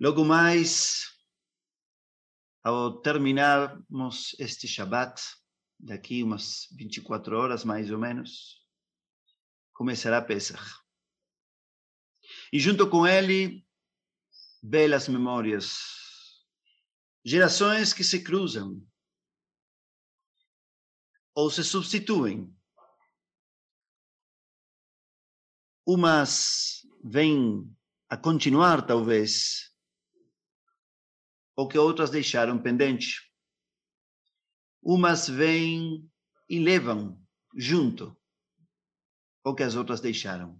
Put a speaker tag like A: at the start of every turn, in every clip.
A: Logo mais, ao terminarmos este Shabbat, daqui umas 24 horas mais ou menos, começará Pesach. E junto com ele, belas memórias, gerações que se cruzam ou se substituem. Umas vêm a continuar, talvez, o que outras deixaram pendente. Umas vêm e levam junto o que as outras deixaram.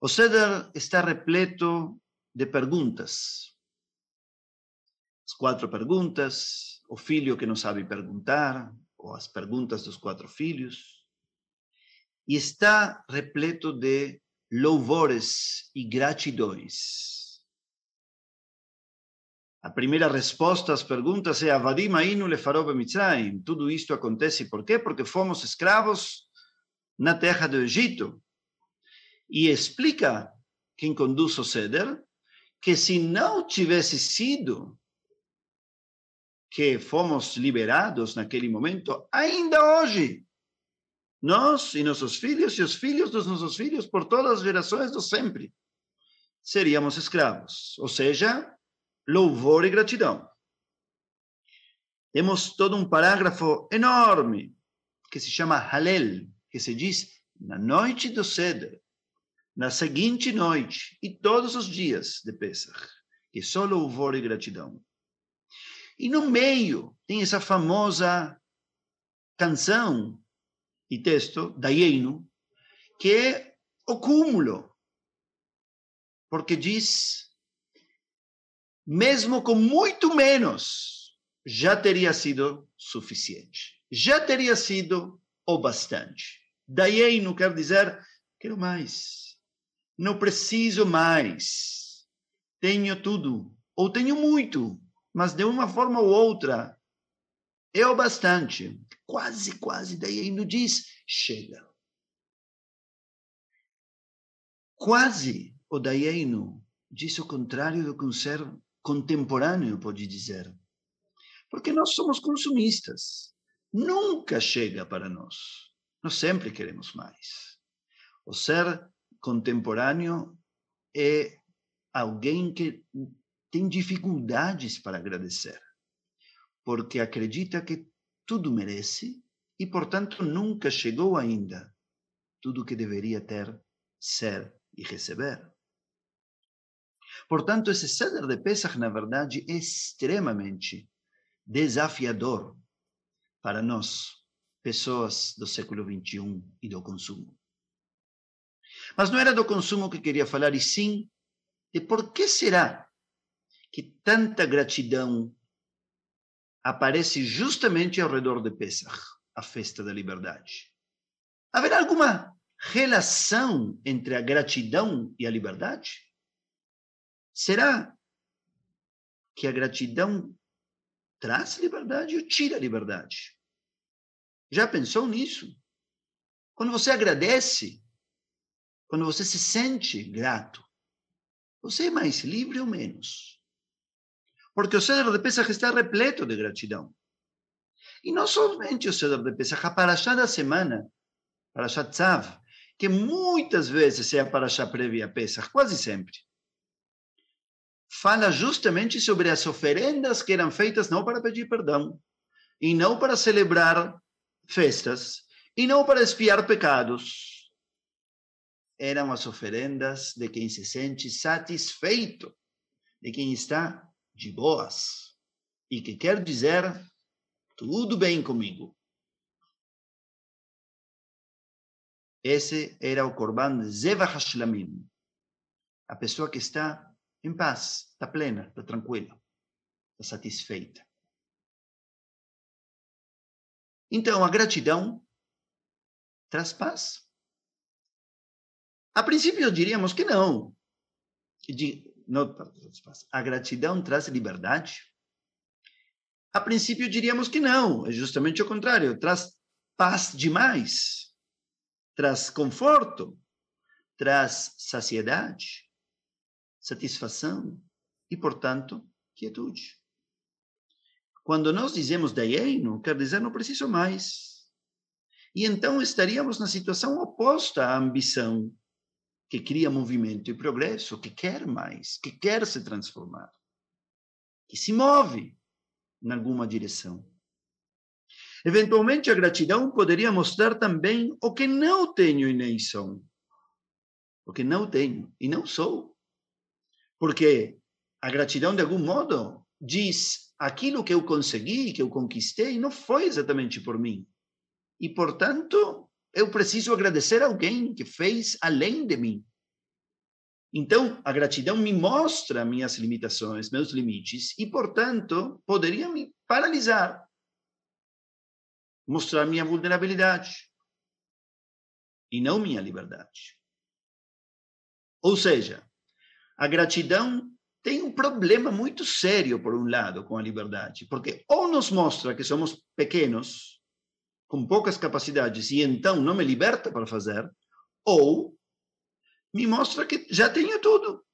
A: O Seder está repleto de perguntas. As quatro perguntas, o filho que não sabe perguntar, ou as perguntas dos quatro filhos. E está repleto de louvores e gratidões. A primeira resposta às perguntas é Avadim Ainu Lefarob Mitzrayim. Tudo isto acontece por quê? Porque fomos escravos na terra do Egito. E explica quem conduz o Seder que se não tivesse sido que fomos liberados naquele momento, ainda hoje nós e nossos filhos e os filhos dos nossos filhos por todas as gerações do sempre. Seríamos escravos, ou seja, louvor e gratidão. Temos todo um parágrafo enorme que se chama Halel, que se diz na noite do Seder, na seguinte noite e todos os dias de Pesach, que é só louvor e gratidão. E no meio tem essa famosa canção e texto, Daienu, que é o cúmulo, porque diz, mesmo com muito menos, já teria sido suficiente, já teria sido o bastante. Daienu quer dizer, quero mais, não preciso mais, tenho tudo, ou tenho muito, mas de uma forma ou outra, é o bastante. Quase, quase, daí ainda diz, chega. Quase o Daieno diz o contrário do que um ser contemporâneo pode dizer. Porque nós somos consumistas. Nunca chega para nós. Nós sempre queremos mais. O ser contemporâneo é alguém que tem dificuldades para agradecer, porque acredita que tudo merece e, portanto, nunca chegou ainda tudo que deveria ter, ser e receber. Portanto, esse ceder de Pesach, na verdade, é extremamente desafiador para nós, pessoas do século XXI e do consumo. Mas não era do consumo que queria falar, e sim de por que será que tanta gratidão aparece justamente ao redor de Pesach, a festa da liberdade. Haverá alguma relação entre a gratidão e a liberdade? Será que a gratidão traz liberdade ou tira liberdade? Já pensou nisso? Quando você agradece, quando você se sente grato, você é mais livre ou menos? porque o cedro de Pesach está repleto de gratidão. E não somente o cedro de Pesach, a paraxá da semana, paraxá Tzav, que muitas vezes é a paraxá prévia a Pesach, quase sempre, fala justamente sobre as oferendas que eram feitas não para pedir perdão, e não para celebrar festas, e não para espiar pecados. Eram as oferendas de quem se sente satisfeito, de quem está de boas, e que quer dizer tudo bem comigo. Esse era o Korban Zeva Hashlamim, a pessoa que está em paz, está plena, está tranquila, está satisfeita. Então, a gratidão traz paz. A princípio, diríamos que não. Não, a gratidão traz liberdade? A princípio diríamos que não, é justamente o contrário, traz paz demais, traz conforto, traz saciedade. Satisfação e, portanto, quietude. Quando nós dizemos Dayenu, quer dizer não preciso mais. E então estaríamos na situação oposta à ambição, que cria movimento e progresso, que quer mais, que quer se transformar, que se move em alguma direção. Eventualmente, a gratidão poderia mostrar também o que não tenho e nem sou. O que não tenho e não sou. Porque a gratidão, de algum modo, diz aquilo que eu consegui, que eu conquistei, não foi exatamente por mim. E, portanto, eu preciso agradecer a alguém que fez além de mim. Então, a gratidão me mostra minhas limitações, meus limites, e, portanto, poderia me paralisar, mostrar minha vulnerabilidade e não minha liberdade. Ou seja, a gratidão tem um problema muito sério, por um lado, com a liberdade, porque ou nos mostra que somos pequenos, com poucas capacidades, e então não me liberta para fazer, ou me mostra que já tenho tudo,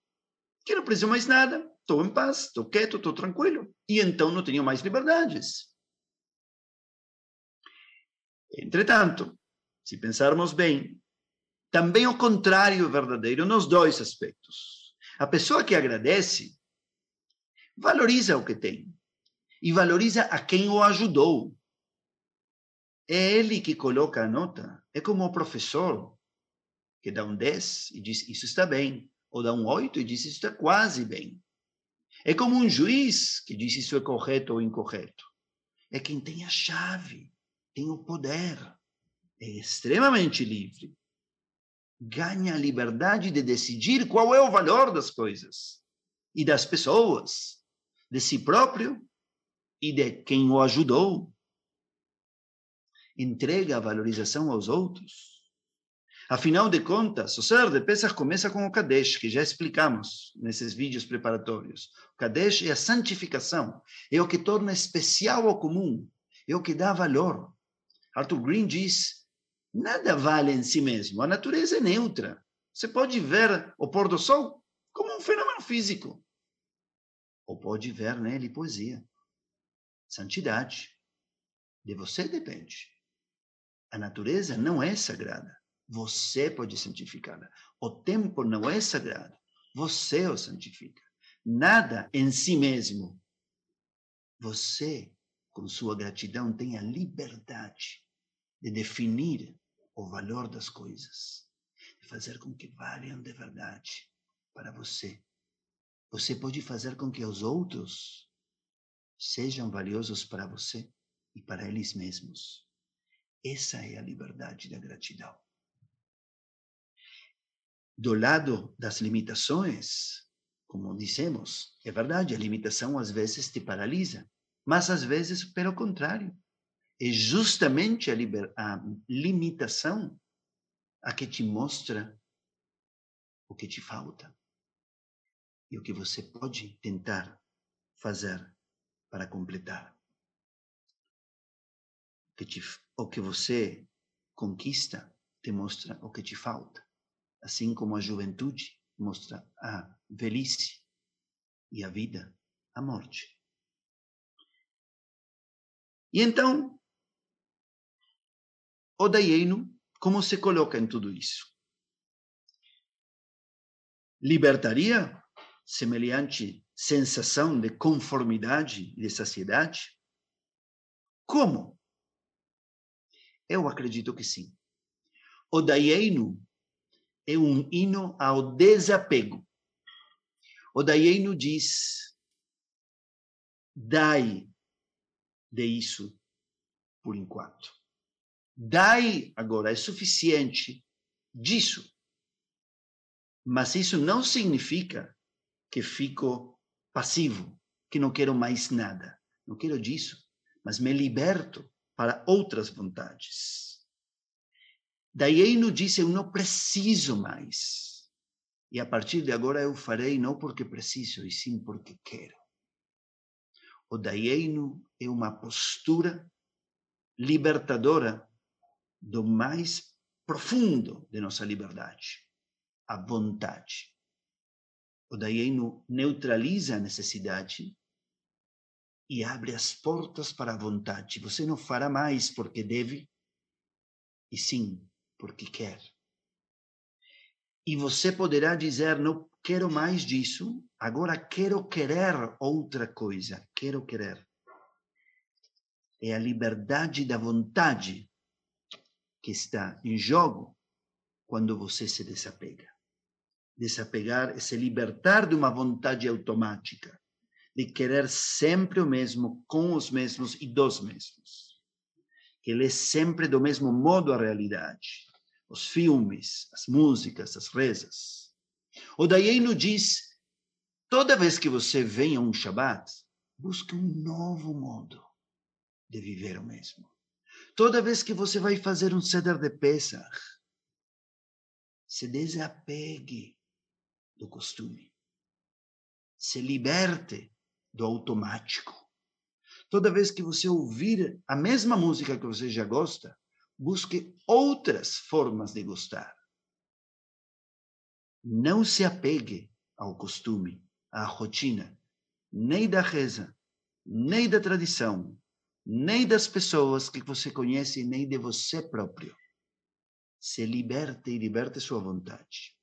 A: que não preciso mais nada, estou em paz, estou quieto, estou tranquilo, e então não tenho mais liberdades. Entretanto, se pensarmos bem, também o contrário é verdadeiro nos dois aspectos. A pessoa que agradece valoriza o que tem e valoriza a quem o ajudou. É ele que coloca a nota. É como o professor que dá um 10 e diz isso está bem, ou dá um 8 e diz isso está quase bem. É como um juiz que diz isso é correto ou incorreto. É quem tem a chave, tem o poder, é extremamente livre ganha a liberdade de decidir qual é o valor das coisas e das pessoas, de si próprio e de quem o ajudou. Entrega a valorização aos outros. Afinal de contas, o ser de Pesach começa com o Kadesh, que já explicamos nesses vídeos preparatórios. O Kadesh é a santificação, é o que torna especial o comum, é o que dá valor. Arthur Green diz Nada vale em si mesmo. A natureza é neutra. Você pode ver o pôr do sol como um fenômeno físico. Ou pode ver nele poesia. Santidade. De você depende. A natureza não é sagrada. Você pode santificá-la. O tempo não é sagrado. Você o santifica. Nada em si mesmo. Você, com sua gratidão, tem a liberdade de definir o valor das coisas, de fazer com que valham de verdade para você. Você pode fazer com que os outros sejam valiosos para você e para eles mesmos. Essa é a liberdade da gratidão. Do lado das limitações, como dissemos, é verdade, a limitação às vezes te paralisa, mas às vezes, pelo contrário, é justamente a, liber, a limitação a que te mostra o que te falta e o que você pode tentar fazer para completar. Que te, o que você conquista te mostra o que te falta, assim como a juventude mostra a velhice e a vida, a morte. E então, o Dayenu, como se coloca em tudo isso? Libertaria semelhante sensação de conformidade e de saciedade? Como? Eu acredito que sim. O Dayenu é um hino ao desapego. O Dayenu diz: dai de isso por enquanto. Dai agora é suficiente disso. Mas isso não significa que fico passivo, que não quero mais nada. Não quero disso, mas me liberto para outras vontades. Daí ele disse: Eu não preciso mais. E a partir de agora eu farei não porque preciso, e sim porque quero. O Daieino é uma postura libertadora do mais profundo de nossa liberdade, a vontade. O Dayenu neutraliza a necessidade e abre as portas para a vontade. Você não fará mais porque deve, e sim porque quer. E você poderá dizer: não quero mais disso, agora quero querer outra coisa, quero querer. É a liberdade da vontade que está em jogo quando você se desapega. Desapegar é se libertar de uma vontade automática, de querer sempre o mesmo, com os mesmos e dos mesmos. Que lê sempre do mesmo modo a realidade, os filmes, as músicas, as rezas. O Dayenu diz, toda vez que você vem a um Shabat, busque um novo modo de viver o mesmo. Toda vez que você vai fazer um Seder de Pesach, se desapegue do costume. Se liberte do automático. Toda vez que você ouvir a mesma música que você já gosta, busque outras formas de gostar. Não se apegue ao costume, à rotina, nem da reza, nem da tradição, nem das pessoas que você conhece, nem de você próprio. Se liberte e liberte sua vontade.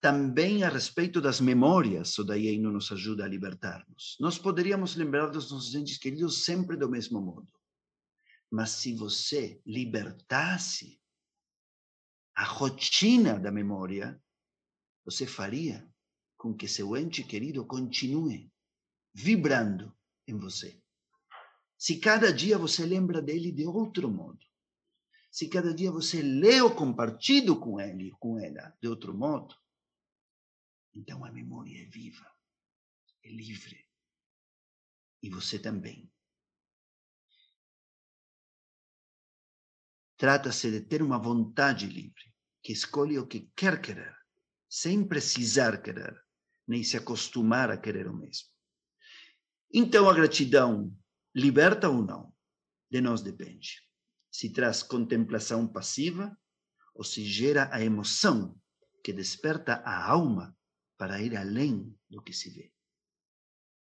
A: Também a respeito das memórias, o Dayenu nos ajuda a libertar-nos. Nós poderíamos lembrar dos nossos entes queridos sempre do mesmo modo. Mas se você libertasse a rotina da memória, você faria com que seu ente querido continue vibrando em você. Se cada dia você lembra dele de outro modo, se cada dia você lê ou compartilha com ele, com ela, de outro modo, então a memória é viva, é livre. E você também. Trata-se de ter uma vontade livre, que escolhe o que quer querer, sem precisar querer, nem se acostumar a querer o mesmo. Então a gratidão liberta ou não? De nós depende. Se traz contemplação passiva ou se gera a emoção que desperta a alma para ir além do que se vê.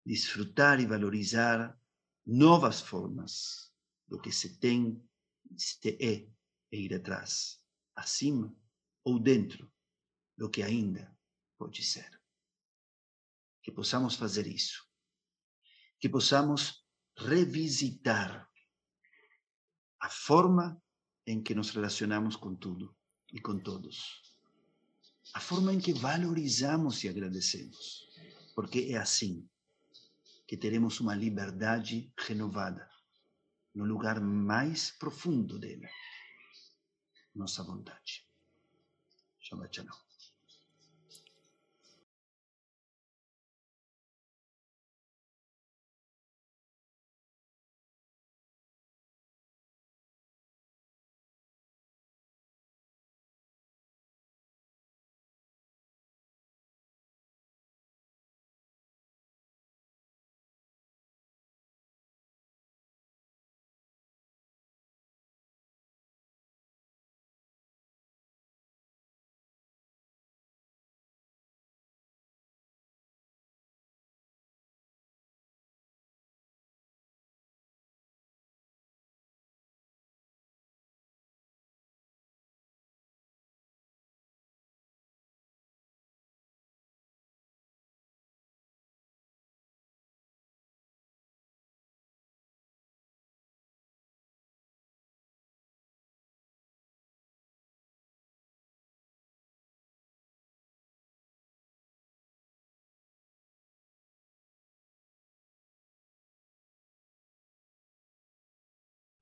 A: Desfrutar e valorizar novas formas do que se tem, se é, e ir atrás, acima ou dentro do que ainda pode ser. Que possamos fazer isso. Que possamos revisitar a forma em que nos relacionamos com tudo e com todos a forma em que valorizamos e agradecemos, porque é assim que teremos uma liberdade renovada no lugar mais profundo dela, nossa vontade. Shabbat Shalom.